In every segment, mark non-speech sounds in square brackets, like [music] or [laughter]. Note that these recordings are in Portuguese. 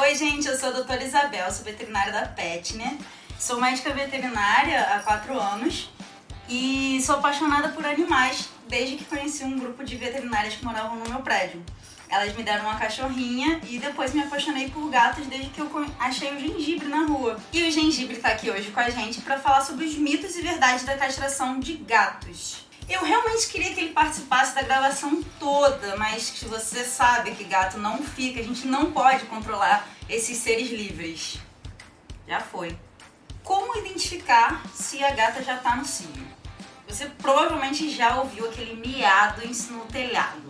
Oi, gente, eu sou a doutora Isabel, sou veterinária da Petner. Sou médica veterinária há quatro anos e sou apaixonada por animais desde que conheci um grupo de veterinárias que moravam no meu prédio. Elas me deram uma cachorrinha e depois me apaixonei por gatos desde que eu achei o gengibre na rua. E o gengibre está aqui hoje com a gente para falar sobre os mitos e verdades da castração de gatos. Eu realmente queria que ele participasse da gravação toda, mas se você sabe que gato não fica, a gente não pode controlar esses seres livres. Já foi. Como identificar se a gata já está no cio? Você provavelmente já ouviu aquele miado no telhado.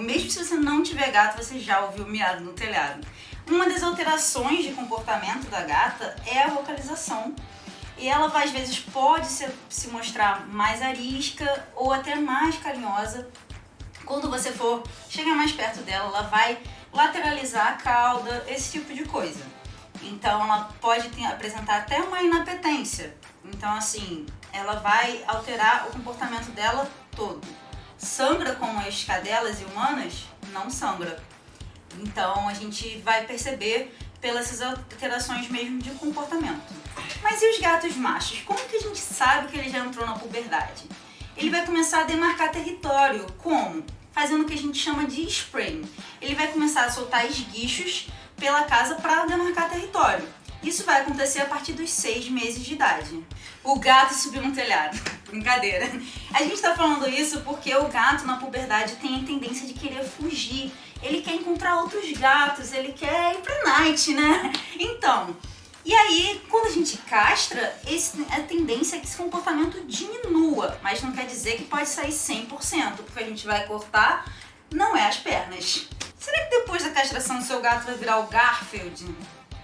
Mesmo se você não tiver gato, você já ouviu miado no telhado. Uma das alterações de comportamento da gata é a vocalização e ela às vezes pode se, se mostrar mais arisca ou até mais carinhosa. Quando você for chegar mais perto dela, ela vai lateralizar a cauda, esse tipo de coisa. Então ela pode ter, apresentar até uma inapetência. Então assim, ela vai alterar o comportamento dela todo. Sangra como as cadelas e humanas? Não sangra. Então a gente vai perceber pelas alterações mesmo de comportamento. Mas e os gatos machos? Como que a gente sabe que ele já entrou na puberdade? Ele vai começar a demarcar território. Como? Fazendo o que a gente chama de spraying. Ele vai começar a soltar esguichos pela casa para demarcar território. Isso vai acontecer a partir dos seis meses de idade. O gato subiu no telhado. [laughs] Brincadeira. A gente está falando isso porque o gato na puberdade tem a tendência de querer fugir. Ele quer encontrar outros gatos, ele quer ir pra night, né? Então, e aí, quando a gente castra, esse, a tendência é que esse comportamento diminua, mas não quer dizer que pode sair 100%, porque a gente vai cortar, não é as pernas. Será que depois da castração seu gato vai virar o Garfield?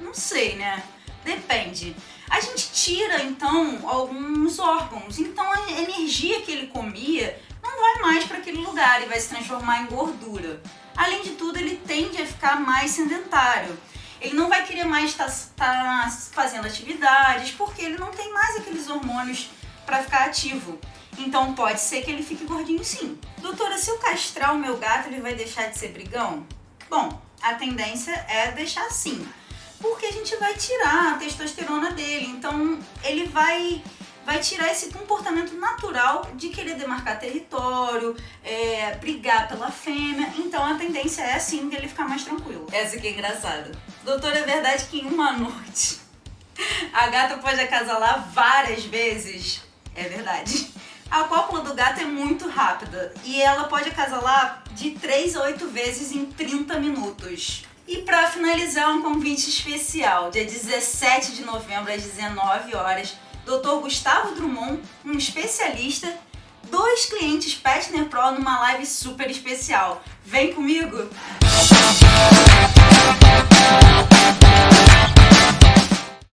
Não sei, né? Depende. A gente tira então alguns órgãos, então a energia que ele comia não vai mais para aquele lugar e vai se transformar em gordura. Além de tudo, ele tende a ficar mais sedentário ele não vai querer mais estar tá, tá fazendo atividades porque ele não tem mais aqueles hormônios para ficar ativo. Então pode ser que ele fique gordinho sim. Doutora, se eu castrar o meu gato, ele vai deixar de ser brigão? Bom, a tendência é deixar sim. Porque a gente vai tirar a testosterona dele. Então ele vai vai tirar esse comportamento natural de querer demarcar território, é, brigar pela fêmea. Então a tendência é sim ele ficar mais tranquilo. Essa aqui é engraçada. Doutora, é verdade que em uma noite [laughs] a gata pode acasalar várias vezes? É verdade. A cópula do gato é muito rápida e ela pode acasalar de 3 a 8 vezes em 30 minutos. E para finalizar, um convite especial, dia 17 de novembro às 19 horas, Dr. Gustavo Drummond, um especialista, dois clientes Petner Pro numa live super especial. Vem comigo!